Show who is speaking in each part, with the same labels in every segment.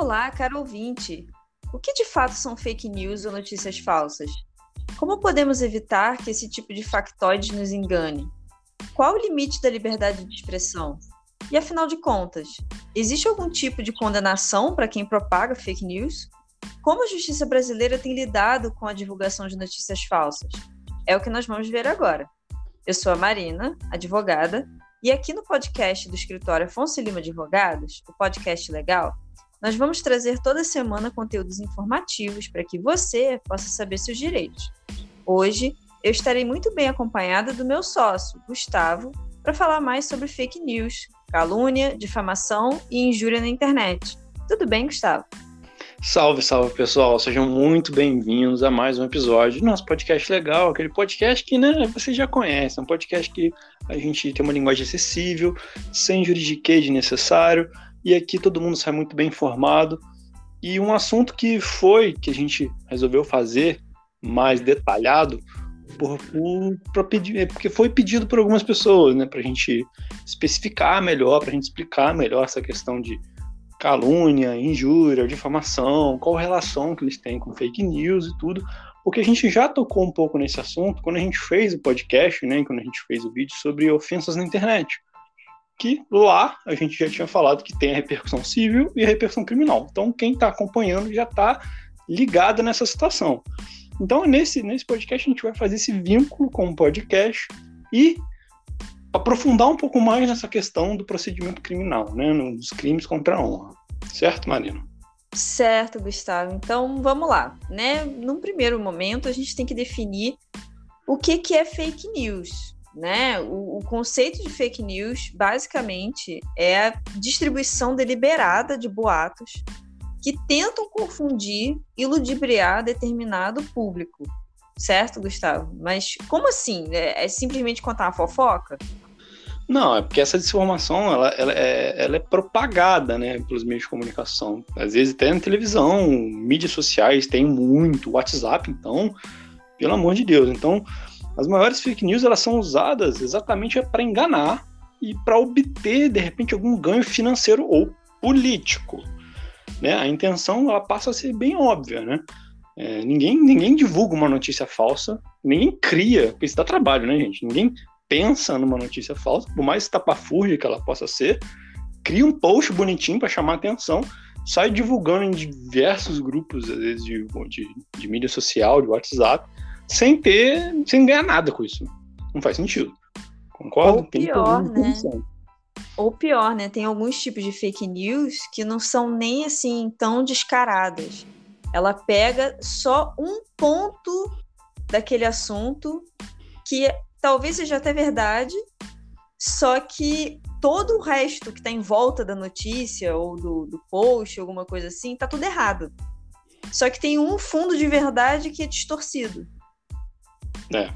Speaker 1: Olá, caro ouvinte! O que de fato são fake news ou notícias falsas? Como podemos evitar que esse tipo de factoide nos engane? Qual o limite da liberdade de expressão? E afinal de contas, existe algum tipo de condenação para quem propaga fake news? Como a justiça brasileira tem lidado com a divulgação de notícias falsas? É o que nós vamos ver agora. Eu sou a Marina, advogada, e aqui no podcast do escritório Afonso Lima Advogados, o podcast legal, nós vamos trazer toda semana conteúdos informativos para que você possa saber seus direitos. Hoje, eu estarei muito bem acompanhada do meu sócio, Gustavo, para falar mais sobre fake news, calúnia, difamação e injúria na internet. Tudo bem, Gustavo?
Speaker 2: Salve, salve pessoal, sejam muito bem-vindos a mais um episódio do nosso podcast legal, aquele podcast que né, você já conhece, é um podcast que a gente tem uma linguagem acessível, sem juridiquês necessário, e aqui todo mundo sai muito bem informado. E um assunto que foi, que a gente resolveu fazer mais detalhado, por, por, pedir, é porque foi pedido por algumas pessoas, né, para a gente especificar melhor, para a gente explicar melhor essa questão de calúnia, injúria, difamação, qual relação que eles têm com fake news e tudo, porque a gente já tocou um pouco nesse assunto quando a gente fez o podcast, né, quando a gente fez o vídeo sobre ofensas na internet, que lá a gente já tinha falado que tem a repercussão civil e a repercussão criminal. Então quem está acompanhando já está ligado nessa situação. Então nesse nesse podcast a gente vai fazer esse vínculo com o podcast e aprofundar um pouco mais nessa questão do procedimento criminal, né, nos crimes contra a honra. Certo, Marina?
Speaker 1: Certo, Gustavo. Então, vamos lá, né? Num primeiro momento, a gente tem que definir o que, que é fake news, né? O, o conceito de fake news, basicamente, é a distribuição deliberada de boatos que tentam confundir e ludibriar determinado público, certo, Gustavo? Mas como assim? É, é simplesmente contar uma fofoca?
Speaker 2: Não, é porque essa desinformação ela, ela, é, ela é propagada né, pelos meios de comunicação. Às vezes até na televisão, mídias sociais tem muito, WhatsApp, então, pelo amor de Deus. Então, as maiores fake news elas são usadas exatamente para enganar e para obter, de repente, algum ganho financeiro ou político. Né? A intenção ela passa a ser bem óbvia, né? É, ninguém, ninguém divulga uma notícia falsa, ninguém cria, porque isso dá trabalho, né, gente? Ninguém pensa numa notícia falsa, por mais estapafúrdia que ela possa ser, cria um post bonitinho para chamar atenção, sai divulgando em diversos grupos, às vezes de, de, de, mídia social, de WhatsApp, sem ter, sem ganhar nada com isso. Não faz sentido. Concordo?
Speaker 1: Ou pior, né? Ou pior, né? Tem alguns tipos de fake news que não são nem assim tão descaradas. Ela pega só um ponto daquele assunto que talvez seja até verdade, só que todo o resto que está em volta da notícia ou do, do post, alguma coisa assim, tá tudo errado. Só que tem um fundo de verdade que é distorcido.
Speaker 2: É.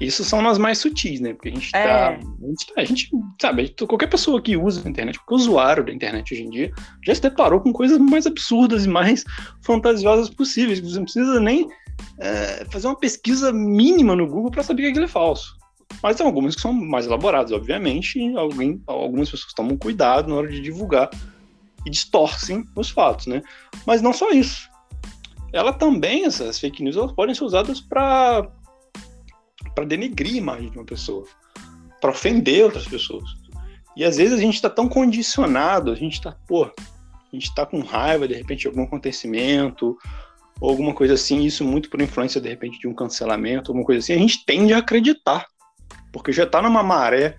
Speaker 2: Isso são as mais sutis, né? Porque a gente tá. É. A, gente, tá, a gente sabe, qualquer pessoa que usa a internet, qualquer usuário da internet hoje em dia, já se deparou com coisas mais absurdas e mais fantasiosas possíveis. Você não precisa nem é, fazer uma pesquisa mínima no Google para saber que aquilo é falso. Mas tem algumas que são mais elaboradas, obviamente, e alguém, algumas pessoas tomam cuidado na hora de divulgar e distorcem os fatos, né? Mas não só isso. Ela também, essas fake news, elas podem ser usadas para para denegrir a imagem de uma pessoa, para ofender outras pessoas. E às vezes a gente está tão condicionado, a gente está, pô, a gente está com raiva de repente de algum acontecimento, ou alguma coisa assim, isso muito por influência, de repente, de um cancelamento, alguma coisa assim, a gente tende a acreditar, porque já está numa maré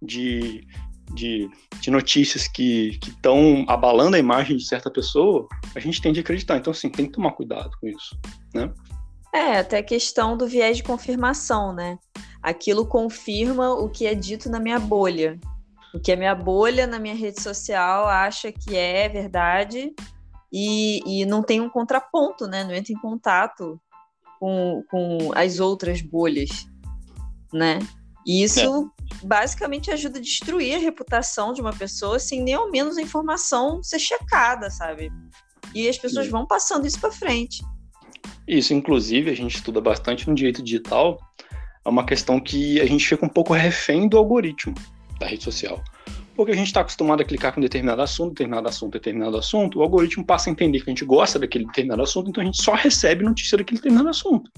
Speaker 2: de, de, de notícias que estão abalando a imagem de certa pessoa, a gente tende a acreditar. Então, assim, tem que tomar cuidado com isso, né?
Speaker 1: É, até a questão do viés de confirmação, né? Aquilo confirma o que é dito na minha bolha. O que a minha bolha na minha rede social acha que é verdade e, e não tem um contraponto, né? Não entra em contato com, com as outras bolhas, né? E isso é. basicamente ajuda a destruir a reputação de uma pessoa sem nem ao menos a informação ser checada, sabe? E as pessoas vão passando isso para frente.
Speaker 2: Isso, inclusive, a gente estuda bastante no direito digital, é uma questão que a gente fica um pouco refém do algoritmo da rede social. porque a gente está acostumado a clicar com determinado assunto, determinado assunto, determinado assunto, o algoritmo passa a entender que a gente gosta daquele determinado assunto, então a gente só recebe notícia daquele determinado assunto.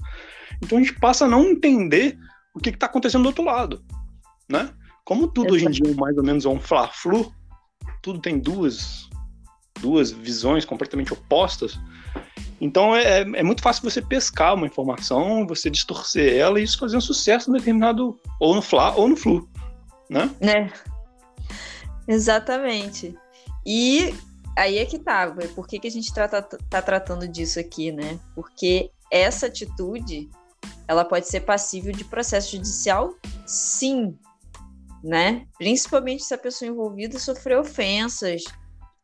Speaker 2: Então a gente passa a não entender o que está acontecendo do outro lado, né? Como tudo hoje em dia mais ou menos é um fla-flu, tudo tem duas, duas visões completamente opostas, então é, é, muito fácil você pescar uma informação, você distorcer ela e isso fazer um sucesso no determinado, ou no fla ou no flu, né?
Speaker 1: É. Exatamente. E aí é que tá, por que, que a gente está tá tratando disso aqui, né? Porque essa atitude, ela pode ser passível de processo judicial, sim, né? Principalmente se a pessoa envolvida sofreu ofensas,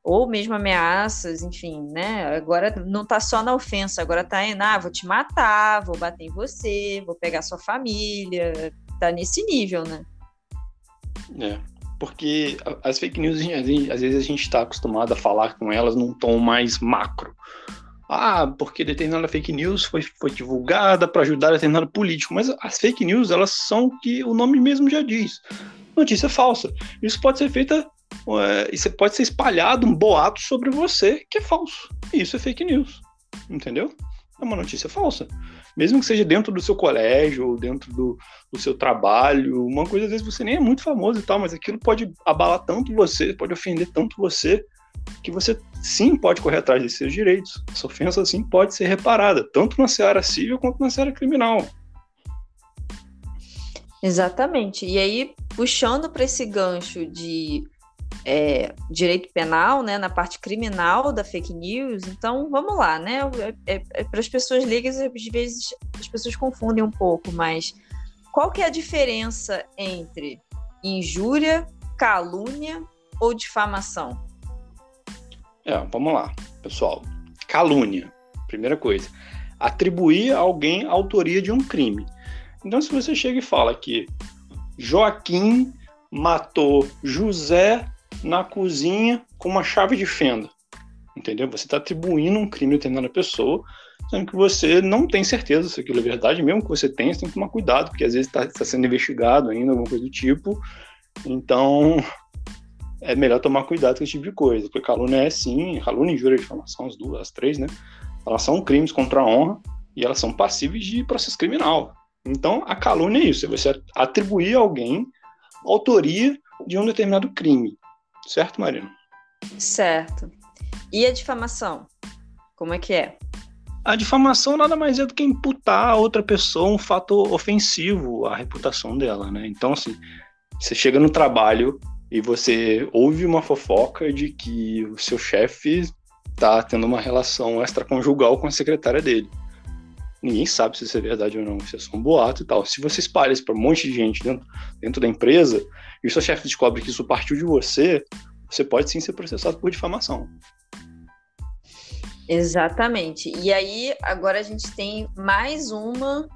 Speaker 1: ou mesmo ameaças, enfim, né? Agora não tá só na ofensa, agora tá em, ah, vou te matar, vou bater em você, vou pegar sua família, tá nesse nível, né?
Speaker 2: É, porque as fake news, às vezes a gente está acostumado a falar com elas num tom mais macro. Ah, porque determinada fake news foi, foi divulgada para ajudar determinado político, mas as fake news, elas são o que o nome mesmo já diz. Notícia falsa. Isso pode ser feita é, e você pode ser espalhado um boato sobre você que é falso. E isso é fake news. Entendeu? É uma notícia falsa. Mesmo que seja dentro do seu colégio, ou dentro do, do seu trabalho, uma coisa, às vezes você nem é muito famoso e tal, mas aquilo pode abalar tanto você, pode ofender tanto você, que você sim pode correr atrás de seus direitos. Essa ofensa sim pode ser reparada, tanto na seara civil quanto na seara criminal.
Speaker 1: Exatamente. E aí, puxando para esse gancho de é, direito penal, né, na parte criminal da fake news. Então, vamos lá, né? É, é, para as pessoas leigas, às vezes as pessoas confundem um pouco, mas qual que é a diferença entre injúria, calúnia ou difamação?
Speaker 2: É, vamos lá, pessoal. Calúnia, primeira coisa. Atribuir a alguém a autoria de um crime. Então, se você chega e fala que Joaquim matou José na cozinha com uma chave de fenda. Entendeu? Você está atribuindo um crime a determinada pessoa, sendo que você não tem certeza se aquilo é verdade, mesmo que você tenha, você tem que tomar cuidado, porque às vezes está tá sendo investigado ainda, alguma coisa do tipo. Então, é melhor tomar cuidado com esse tipo de coisa, porque calúnia é sim, calúnia, injúria e difamação, as duas, as três, né? Elas são crimes contra a honra e elas são passíveis de processo criminal. Então, a calúnia é isso, é você atribuir a alguém autoria de um determinado crime. Certo, Marina?
Speaker 1: Certo. E a difamação? Como é que é?
Speaker 2: A difamação nada mais é do que imputar a outra pessoa um fato ofensivo à reputação dela, né? Então, assim, você chega no trabalho e você ouve uma fofoca de que o seu chefe tá tendo uma relação extraconjugal com a secretária dele. Ninguém sabe se isso é verdade ou não, se é só um boato e tal. Se você espalha isso para um monte de gente dentro, dentro da empresa, e o seu chefe descobre que isso partiu de você, você pode sim ser processado por difamação.
Speaker 1: Exatamente. E aí, agora a gente tem mais uma,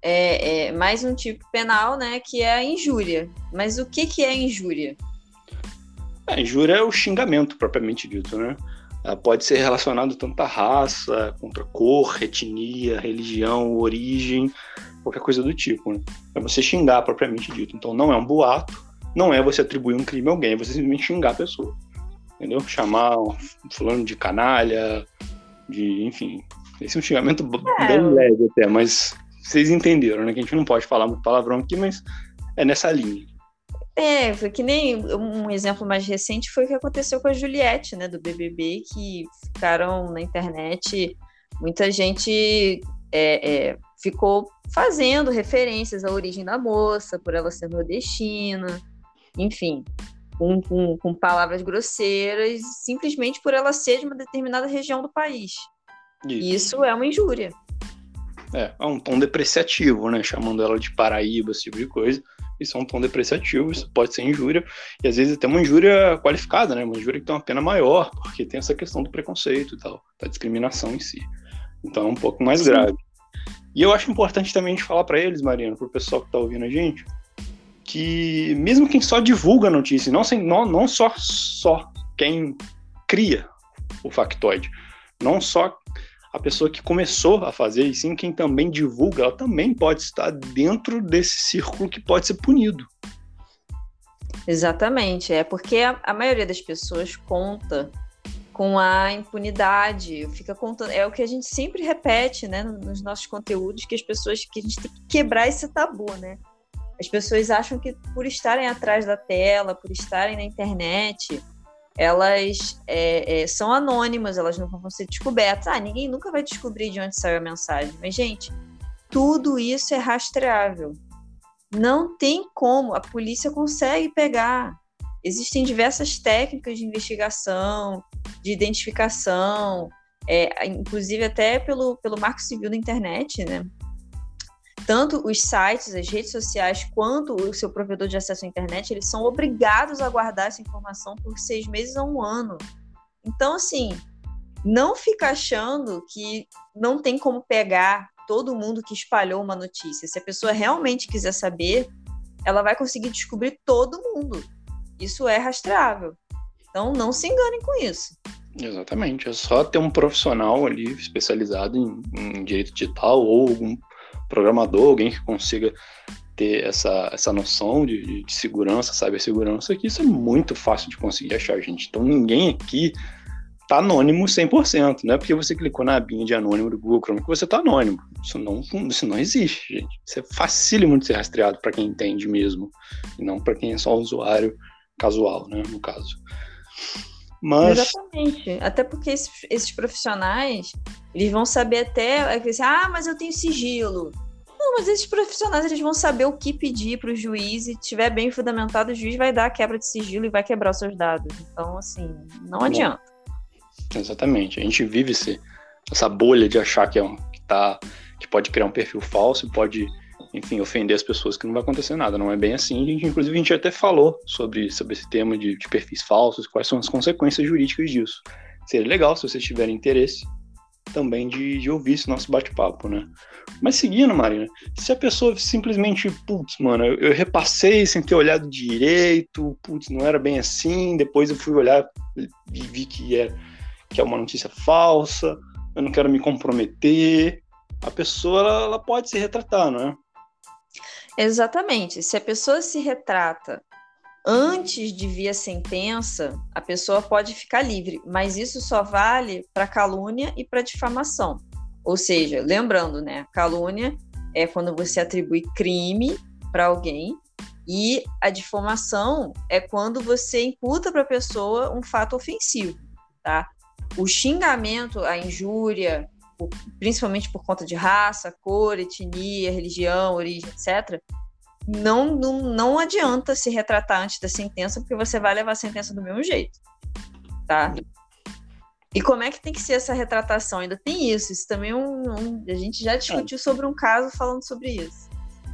Speaker 1: é, é, mais um tipo penal, né, que é a injúria. Mas o que, que é injúria?
Speaker 2: A injúria é o xingamento, propriamente dito, né? Ela pode ser relacionado tanto à raça, contra cor, etnia, religião, origem, qualquer coisa do tipo, né? É você xingar, propriamente dito. Então, não é um boato, não é você atribuir um crime a alguém, é você simplesmente xingar a pessoa. Entendeu? Chamar um fulano de canalha, de, enfim. Esse é um xingamento é. bem leve até, mas vocês entenderam, né? Que a gente não pode falar muito palavrão aqui, mas é nessa linha.
Speaker 1: É, foi que nem um exemplo mais recente foi o que aconteceu com a Juliette, né, do BBB, que ficaram na internet, muita gente é, é, ficou fazendo referências à origem da moça, por ela ser nordestina, enfim, com, com, com, palavras grosseiras, simplesmente por ela ser de uma determinada região do país. Isso, Isso é uma injúria.
Speaker 2: É, é um tom depreciativo, né? Chamando ela de Paraíba, esse tipo de coisa. Isso é um tom depreciativo, isso pode ser injúria, e às vezes até uma injúria qualificada, né? Uma injúria que tem uma pena maior, porque tem essa questão do preconceito e tal, da discriminação em si. Então é um pouco mais Sim. grave. E eu acho importante também a gente falar para eles, Mariana, para o pessoal que está ouvindo a gente, que mesmo quem só divulga a notícia, não, sem, não, não só, só quem cria o factoide, não só a pessoa que começou a fazer, e sim quem também divulga, ela também pode estar dentro desse círculo que pode ser punido.
Speaker 1: Exatamente, é porque a, a maioria das pessoas conta com a impunidade, fica contando, é o que a gente sempre repete, né, nos nossos conteúdos, que as pessoas, que a gente tem que quebrar esse tabu, né? As pessoas acham que por estarem atrás da tela, por estarem na internet, elas é, é, são anônimas, elas não vão ser descobertas. Ah, ninguém nunca vai descobrir de onde saiu a mensagem. Mas, gente, tudo isso é rastreável. Não tem como, a polícia consegue pegar. Existem diversas técnicas de investigação, de identificação, é, inclusive até pelo, pelo marco civil da internet, né? Tanto os sites, as redes sociais, quanto o seu provedor de acesso à internet, eles são obrigados a guardar essa informação por seis meses a um ano. Então, assim, não fica achando que não tem como pegar todo mundo que espalhou uma notícia. Se a pessoa realmente quiser saber, ela vai conseguir descobrir todo mundo. Isso é rastreável. Então não se enganem com isso.
Speaker 2: Exatamente. É só ter um profissional ali especializado em, em direito digital ou algum programador, alguém que consiga ter essa, essa noção de, de segurança, cibersegurança, que isso é muito fácil de conseguir achar, gente. Então ninguém aqui tá anônimo 100%. Não é porque você clicou na abinha de anônimo do Google Chrome que você tá anônimo. Isso não, isso não existe, gente. Isso é facílimo de ser rastreado para quem entende mesmo, e não para quem é só usuário casual, né, no caso.
Speaker 1: Mas... Exatamente. Até porque esses, esses, profissionais, eles vão saber até, é ah, mas eu tenho sigilo. Não, mas esses profissionais, eles vão saber o que pedir para o juiz e tiver bem fundamentado, o juiz vai dar a quebra de sigilo e vai quebrar os seus dados. Então, assim, não Bom. adianta.
Speaker 2: Exatamente. A gente vive esse, essa bolha de achar que, é um, que, tá, que pode criar um perfil falso, pode, enfim, ofender as pessoas, que não vai acontecer nada. Não é bem assim. A gente, inclusive, a gente até falou sobre, sobre esse tema de, de perfis falsos, quais são as consequências jurídicas disso. Seria legal, se vocês tiverem interesse, também de, de ouvir esse nosso bate-papo, né? Mas seguindo, Marina, se a pessoa simplesmente, putz, mano, eu, eu, repassei sem ter olhado direito, putz, não era bem assim, depois eu fui olhar e vi que é que é uma notícia falsa, eu não quero me comprometer. A pessoa ela, ela pode se retratar, não é?
Speaker 1: Exatamente. Se a pessoa se retrata antes de vir a sentença, a pessoa pode ficar livre, mas isso só vale para calúnia e para difamação. Ou seja, lembrando, né, calúnia é quando você atribui crime para alguém e a difamação é quando você imputa para a pessoa um fato ofensivo, tá? o xingamento, a injúria, principalmente por conta de raça, cor, etnia, religião, origem, etc., não, não, não adianta se retratar antes da sentença, porque você vai levar a sentença do mesmo jeito. Tá? E como é que tem que ser essa retratação? Ainda tem isso. Isso também é um, um a gente já discutiu sobre um caso falando sobre isso.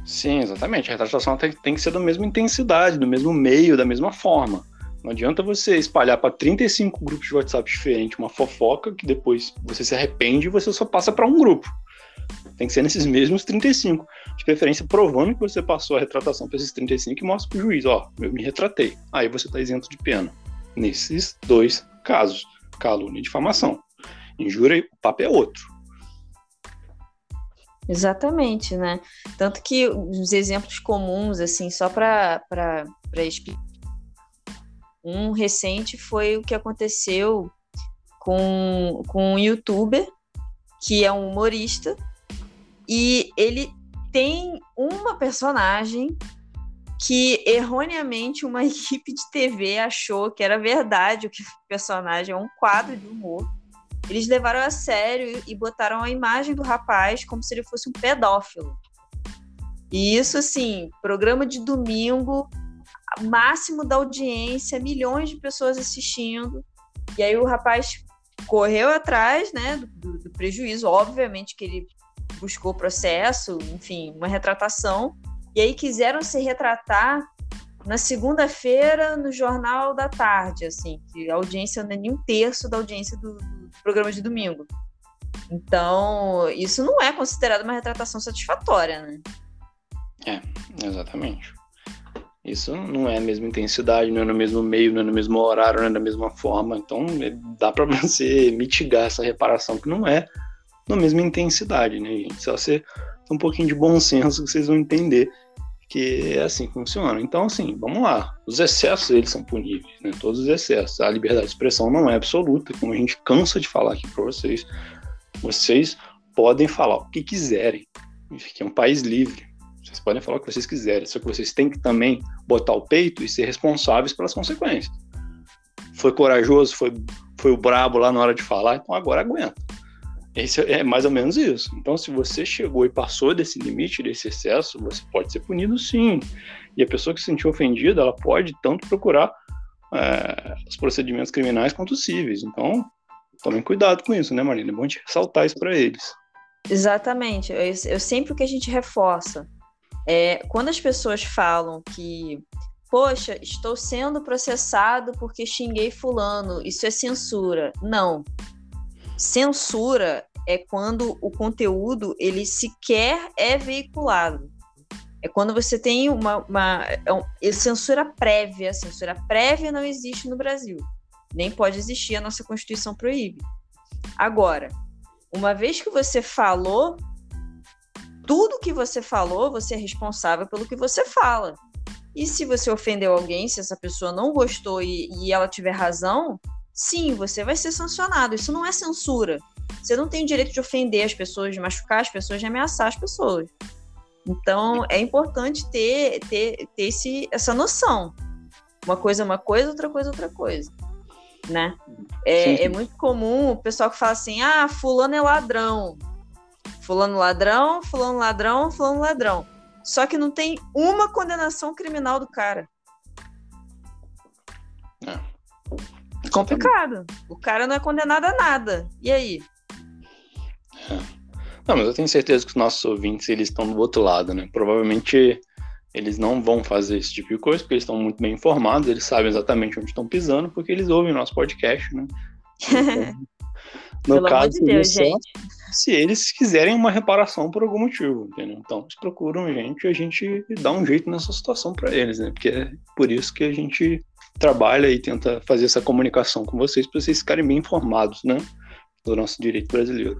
Speaker 2: Sim, exatamente. A retratação tem, tem que ser da mesma intensidade, do mesmo meio, da mesma forma. Não adianta você espalhar para 35 grupos de WhatsApp diferentes uma fofoca que depois você se arrepende e você só passa para um grupo. Tem que ser nesses mesmos 35. De preferência, provando que você passou a retratação para esses 35 e mostra para o juiz: ó, eu me retratei. Aí você está isento de pena. Nesses dois casos: calúnia e difamação. Injúria, o papo é outro.
Speaker 1: Exatamente, né? Tanto que os exemplos comuns, assim, só para explicar um recente foi o que aconteceu com, com um youtuber, que é um humorista, e ele tem uma personagem que erroneamente uma equipe de TV achou que era verdade o que o personagem é um quadro de humor. Eles levaram a sério e botaram a imagem do rapaz como se ele fosse um pedófilo. E isso, assim, programa de domingo, máximo da audiência, milhões de pessoas assistindo. E aí o rapaz correu atrás, né, do, do prejuízo, obviamente que ele buscou processo, enfim, uma retratação. E aí quiseram se retratar na segunda-feira no Jornal da Tarde, assim, que a audiência não é nem um terço da audiência do, do programa de domingo. Então, isso não é considerado uma retratação satisfatória, né?
Speaker 2: É, exatamente. Isso não é a mesma intensidade, não é no mesmo meio, não é no mesmo horário, não é da mesma forma. Então é, dá para você mitigar essa reparação que não é na mesma intensidade, né, gente? Só você ter um pouquinho de bom senso que vocês vão entender que é assim que funciona. Então, assim, vamos lá. Os excessos, eles são puníveis, né? Todos os excessos. A liberdade de expressão não é absoluta, como a gente cansa de falar aqui para vocês. Vocês podem falar o que quiserem. Aqui é um país livre. Vocês podem falar o que vocês quiserem, só que vocês têm que também botar o peito e ser responsáveis pelas consequências. Foi corajoso, foi, foi o brabo lá na hora de falar, então agora aguenta. Esse é mais ou menos isso. Então, se você chegou e passou desse limite, desse excesso, você pode ser punido sim. E a pessoa que se sentiu ofendida, ela pode tanto procurar é, os procedimentos criminais quanto cíveis. Então, tomem cuidado com isso, né, Marina? É bom te ressaltar isso para eles.
Speaker 1: Exatamente. Eu, eu, sempre que a gente reforça, é, quando as pessoas falam que, poxa, estou sendo processado porque xinguei fulano, isso é censura. Não. Censura é quando o conteúdo ele sequer é veiculado. É quando você tem uma, uma é censura prévia. Censura prévia não existe no Brasil. Nem pode existir, a nossa Constituição proíbe. Agora, uma vez que você falou, tudo que você falou, você é responsável pelo que você fala. E se você ofendeu alguém, se essa pessoa não gostou e, e ela tiver razão, sim, você vai ser sancionado. Isso não é censura. Você não tem o direito de ofender as pessoas, de machucar as pessoas, de ameaçar as pessoas. Então, é importante ter, ter, ter esse, essa noção. Uma coisa é uma coisa, outra coisa é outra coisa. Né? É, é muito comum o pessoal que fala assim: ah, fulano é ladrão. Fulano ladrão, fulano ladrão, fulano ladrão. Só que não tem uma condenação criminal do cara. É. Complicado. O cara não é condenado a nada. E aí?
Speaker 2: É. Não, mas eu tenho certeza que os nossos ouvintes eles estão do outro lado, né? Provavelmente eles não vão fazer esse tipo de coisa, porque eles estão muito bem informados, eles sabem exatamente onde estão pisando, porque eles ouvem nosso podcast, né?
Speaker 1: Então, no Pelo caso, de Deus, só, gente.
Speaker 2: se eles quiserem uma reparação por algum motivo, entendeu? Então, eles procuram a gente e a gente dá um jeito nessa situação para eles, né? Porque é por isso que a gente trabalha e tenta fazer essa comunicação com vocês, para vocês ficarem bem informados, né? Do nosso direito brasileiro.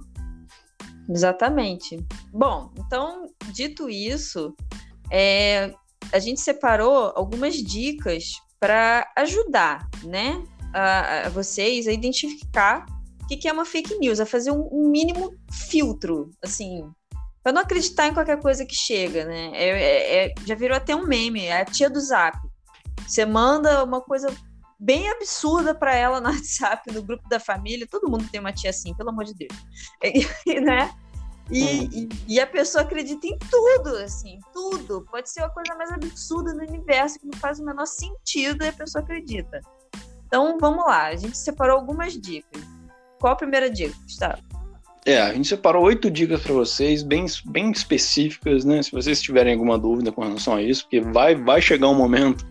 Speaker 1: Exatamente. Bom, então, dito isso, é, a gente separou algumas dicas para ajudar, né, a, a, vocês a identificar que, que, é uma fake news, a fazer um, mínimo filtro, assim, para não acreditar em qualquer coisa que chega, né? É, é, é, já virou até um meme, é a tia do Zap. Você manda uma coisa bem absurda para ela no WhatsApp, no grupo da família. Todo mundo tem uma tia assim, pelo amor de Deus. E, né? E, e, e, a pessoa acredita em tudo, assim, tudo. Pode ser a coisa mais absurda do universo, que não faz o menor sentido e a pessoa acredita. Então, vamos lá. A gente separou algumas dicas. Qual a primeira dica, Gustavo?
Speaker 2: É, a gente separou oito dicas para vocês, bem, bem específicas, né? Se vocês tiverem alguma dúvida com relação a isso, porque vai, vai chegar um momento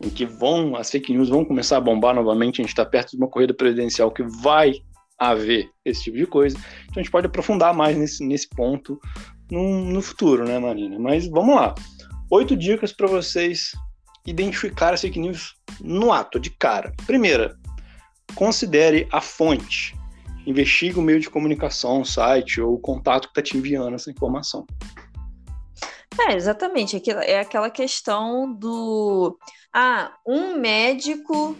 Speaker 2: em que vão, as fake news vão começar a bombar novamente, a gente está perto de uma corrida presidencial que vai haver esse tipo de coisa. Então a gente pode aprofundar mais nesse, nesse ponto no, no futuro, né, Marina? Mas vamos lá. Oito dicas para vocês identificar as fake news no ato, de cara. Primeira, considere a fonte. Investigue o meio de comunicação, o site ou o contato que está te enviando essa informação.
Speaker 1: É, exatamente. É aquela questão do. Ah, um médico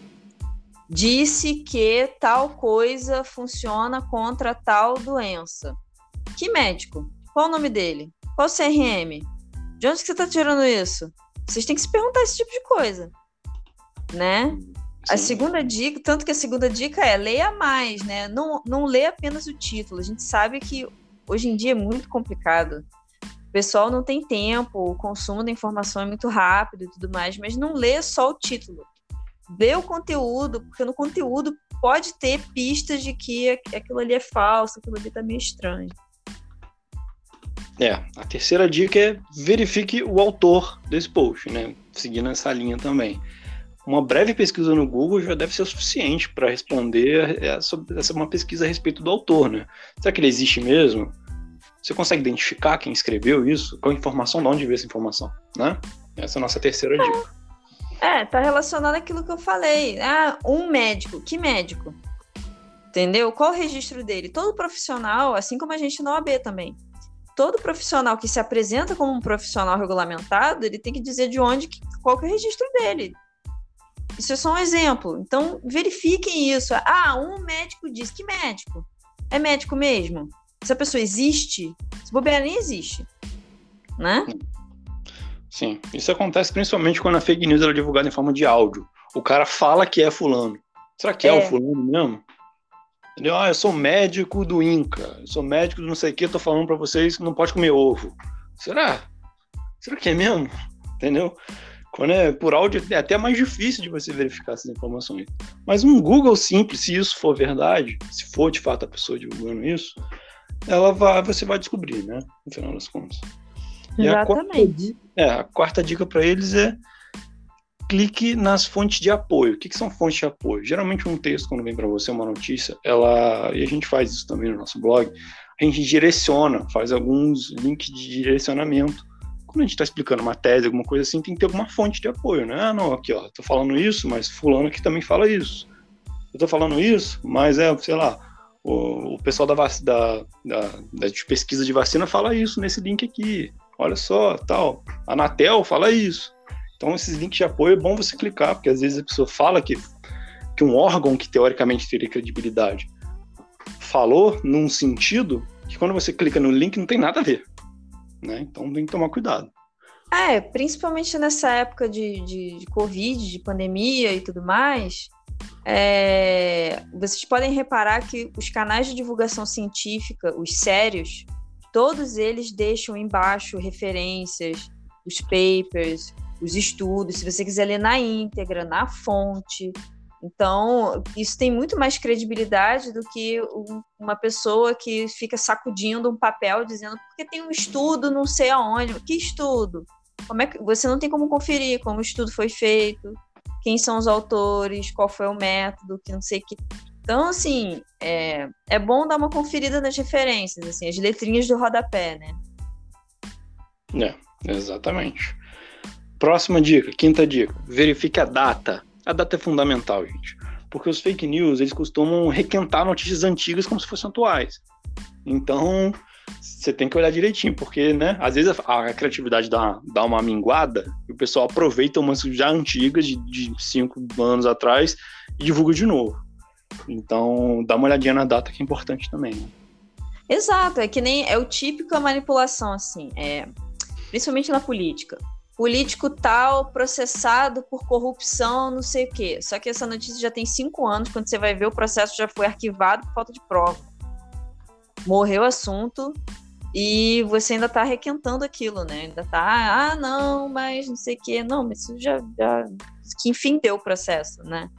Speaker 1: disse que tal coisa funciona contra tal doença. Que médico? Qual o nome dele? Qual o CRM? De onde que você está tirando isso? Vocês têm que se perguntar esse tipo de coisa, né? Sim. A segunda dica, tanto que a segunda dica é leia mais, né? Não, não lê apenas o título. A gente sabe que hoje em dia é muito complicado o pessoal não tem tempo, o consumo da informação é muito rápido e tudo mais, mas não lê só o título. Lê o conteúdo, porque no conteúdo pode ter pistas de que aquilo ali é falso, aquilo ali tá meio estranho.
Speaker 2: É, a terceira dica é verifique o autor desse post, né? Seguindo essa linha também. Uma breve pesquisa no Google já deve ser o suficiente para responder essa uma pesquisa a respeito do autor, né? Será que ele existe mesmo? Você consegue identificar quem escreveu isso? Qual a informação, de onde veio essa informação? Né? Essa é a nossa terceira dica.
Speaker 1: É, tá relacionado àquilo que eu falei. Ah, um médico. Que médico? Entendeu? Qual o registro dele? Todo profissional, assim como a gente na OAB também, todo profissional que se apresenta como um profissional regulamentado, ele tem que dizer de onde, qual que é o registro dele. Isso é só um exemplo. Então, verifiquem isso. Ah, um médico diz. Que médico? É médico mesmo? Essa pessoa existe? Se bobear, nem existe. Né?
Speaker 2: Sim. Isso acontece principalmente quando a fake news é divulgada em forma de áudio. O cara fala que é fulano. Será que é, é o fulano mesmo? Entendeu? Ah, eu sou médico do Inca. Eu sou médico do não sei o que. Tô falando para vocês que não pode comer ovo. Será? Será que é mesmo? Entendeu? Quando é por áudio é até mais difícil de você verificar essas informações. Mas um Google simples, se isso for verdade, se for de fato a pessoa divulgando isso, ela vai, você vai descobrir, né? No final das contas.
Speaker 1: Exatamente.
Speaker 2: A quarta, é, a quarta dica para eles é clique nas fontes de apoio. O que, que, são fontes de apoio? Geralmente um texto, quando vem para você uma notícia, ela e a gente faz isso também no nosso blog, a gente direciona, faz alguns links de direcionamento quando a gente está explicando uma tese, alguma coisa assim, tem que ter alguma fonte de apoio, né? Ah, não, aqui, ó, tô falando isso, mas fulano aqui também fala isso. Eu tô falando isso, mas é, sei lá, o, o pessoal da, da, da, da de pesquisa de vacina fala isso nesse link aqui. Olha só, tal. A Anatel fala isso. Então, esses links de apoio é bom você clicar, porque às vezes a pessoa fala que, que um órgão que teoricamente teria credibilidade falou num sentido que quando você clica no link não tem nada a ver né? Então tem que tomar cuidado.
Speaker 1: É, principalmente nessa época de, de, de Covid, de pandemia e tudo mais, é, vocês podem reparar que os canais de divulgação científica, os sérios, todos eles deixam embaixo referências, os papers, os estudos, se você quiser ler na íntegra, na fonte, então, isso tem muito mais credibilidade do que uma pessoa que fica sacudindo um papel dizendo porque tem um estudo, não sei aonde. Que estudo? Como é que você não tem como conferir como o estudo foi feito, quem são os autores, qual foi o método, que não sei que. Então, assim, é, é bom dar uma conferida nas referências, assim, as letrinhas do rodapé, né?
Speaker 2: É, exatamente. Próxima dica, quinta dica, verifique a data a data é fundamental, gente. Porque os fake news, eles costumam requentar notícias antigas como se fossem atuais. Então, você tem que olhar direitinho, porque, né, às vezes a, a criatividade dá, dá uma minguada e o pessoal aproveita umas já antigas, de, de cinco anos atrás, e divulga de novo. Então, dá uma olhadinha na data que é importante também. Né?
Speaker 1: Exato, é que nem é o típico manipulação, assim, é, principalmente na política político tal processado por corrupção, não sei o quê. Só que essa notícia já tem cinco anos, quando você vai ver, o processo já foi arquivado por falta de prova. Morreu o assunto e você ainda está requentando aquilo, né? Ainda está, ah, não, mas não sei o quê. Não, mas isso já, já que enfim deu o processo, né?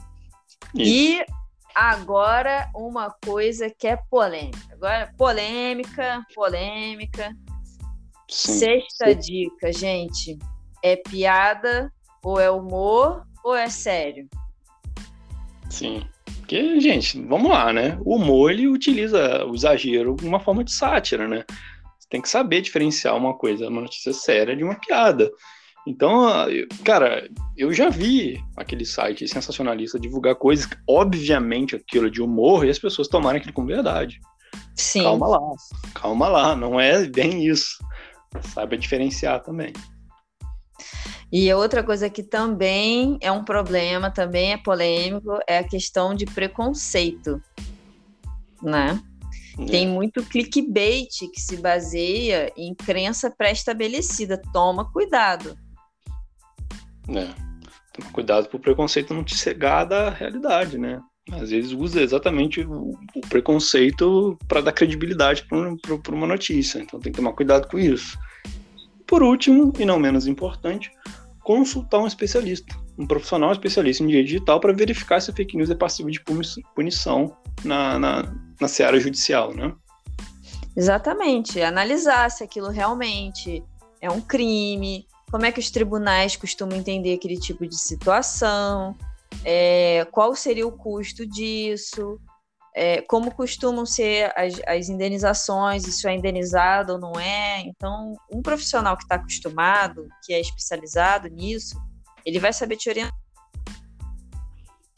Speaker 1: Isso. E agora uma coisa que é polêmica. Agora, polêmica, polêmica. Sim. Sexta Sim. dica, gente é piada, ou é humor, ou é sério?
Speaker 2: Sim. Porque, gente, vamos lá, né? O humor, ele utiliza o exagero como uma forma de sátira, né? Você tem que saber diferenciar uma coisa, uma notícia séria de uma piada. Então, cara, eu já vi aquele site sensacionalista divulgar coisas, obviamente aquilo de humor, e as pessoas tomarem aquilo como verdade.
Speaker 1: Sim.
Speaker 2: Calma lá, calma lá, não é bem isso. Saiba diferenciar também.
Speaker 1: E outra coisa que também é um problema, também é polêmico, é a questão de preconceito, né? É. Tem muito clickbait que se baseia em crença pré-estabelecida. Toma cuidado.
Speaker 2: É. Toma cuidado para o preconceito não te cegar da realidade, né? Às vezes usa exatamente o, o preconceito para dar credibilidade para uma notícia. Então tem que tomar cuidado com isso. Por último, e não menos importante, consultar um especialista, um profissional especialista em direito digital para verificar se a fake news é passiva de punição na, na, na seara judicial, né?
Speaker 1: Exatamente, analisar se aquilo realmente é um crime, como é que os tribunais costumam entender aquele tipo de situação, é, qual seria o custo disso, é, como costumam ser as, as, indenizações, isso é indenizado ou não é. Então, um profissional que está acostumado, que é especializado nisso, ele vai saber te orientar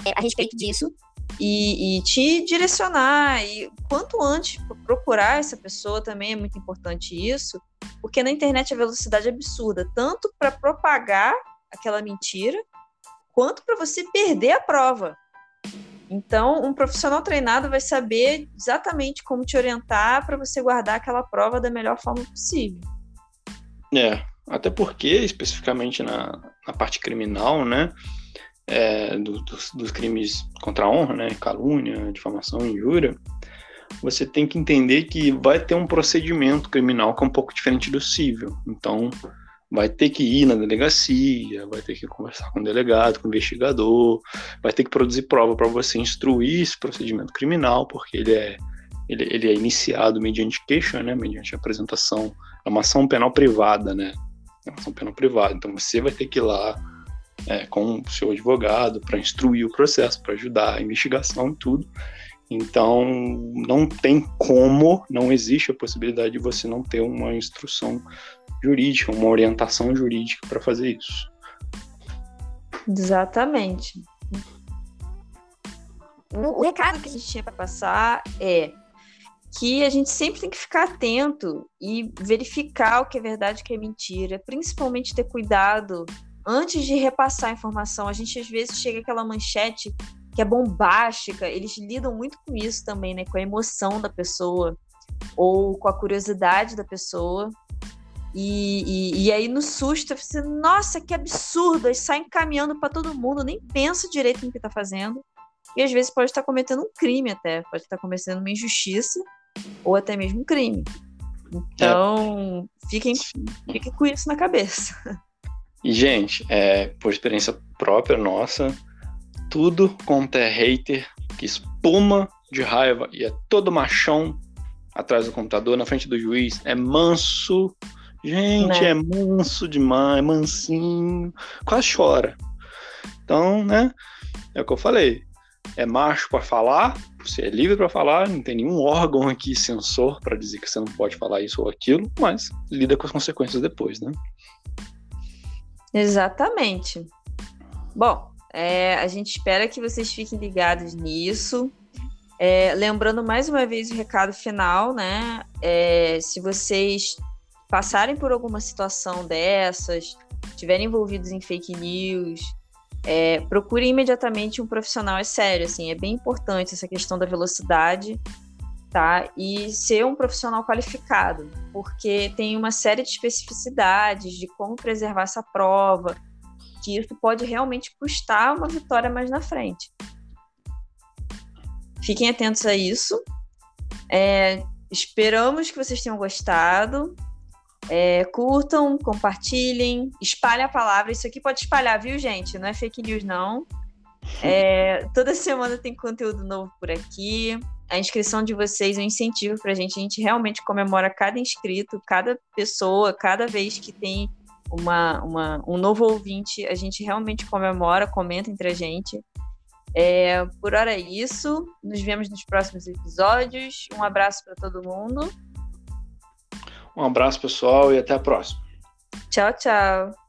Speaker 3: é, a respeito disso
Speaker 1: e, e, te direcionar. E quanto antes procurar essa pessoa também é muito importante isso, porque na internet a velocidade é absurda, tanto para propagar aquela mentira, quanto para você perder a prova. Então, um profissional treinado vai saber exatamente como te orientar para você guardar aquela prova da melhor forma possível.
Speaker 2: É, até porque, especificamente na, na parte criminal, né, é, do, dos, dos, crimes contra a honra, né, calúnia, difamação, injúria, você tem que entender que vai ter um procedimento criminal que é um pouco diferente do civil. Então, vai ter que ir na delegacia, vai ter que conversar com o delegado, com o investigador, vai ter que produzir prova para você instruir esse procedimento criminal, porque ele é, ele, ele é iniciado mediante queixa, né, mediante apresentação, é uma ação penal privada, né, é uma ação penal privada, então você vai ter que ir lá é, com o seu advogado para instruir o processo, para ajudar a investigação e tudo, então, não tem como, não existe a possibilidade de você não ter uma instrução jurídica, uma orientação jurídica para fazer isso.
Speaker 1: Exatamente. O recado que a gente tinha para passar é que a gente sempre tem que ficar atento e verificar o que é verdade e o que é mentira, principalmente ter cuidado antes de repassar a informação. A gente às vezes chega aquela manchete que é bombástica, eles lidam muito com isso também, né, com a emoção da pessoa ou com a curiosidade da pessoa. E, e, e aí no susto, você, nossa, que absurdo! Eles saem caminhando para todo mundo, nem pensa direito no que está fazendo. E às vezes pode estar cometendo um crime até, pode estar cometendo uma injustiça ou até mesmo um crime. Então, é. fiquem, fiquem com isso na cabeça.
Speaker 2: E, gente, é, por experiência própria nossa, tudo quanto é hater que espuma de raiva e é todo machão atrás do computador, na frente do juiz, é manso Gente, né? é manso demais, é mansinho, quase chora. Então, né? É o que eu falei. É macho para falar, você é livre para falar, não tem nenhum órgão aqui censor para dizer que você não pode falar isso ou aquilo, mas lida com as consequências depois, né?
Speaker 1: Exatamente. Bom, é, a gente espera que vocês fiquem ligados nisso. É, lembrando mais uma vez o recado final, né? É, se vocês passarem por alguma situação dessas, estiverem envolvidos em fake news, é, procure imediatamente um profissional, é sério, assim, é bem importante essa questão da velocidade, tá? E ser um profissional qualificado, porque tem uma série de especificidades de como preservar essa prova, que isso pode realmente custar uma vitória mais na frente. Fiquem atentos a isso. É, esperamos que vocês tenham gostado. É, curtam, compartilhem, espalhem a palavra. Isso aqui pode espalhar, viu, gente? Não é fake news, não. É, toda semana tem conteúdo novo por aqui. A inscrição de vocês é um incentivo para a gente. A gente realmente comemora cada inscrito, cada pessoa, cada vez que tem uma, uma, um novo ouvinte, a gente realmente comemora, comenta entre a gente. É, por hora é isso. Nos vemos nos próximos episódios. Um abraço para todo mundo.
Speaker 2: Um abraço, pessoal, e até a próxima.
Speaker 1: Tchau, tchau.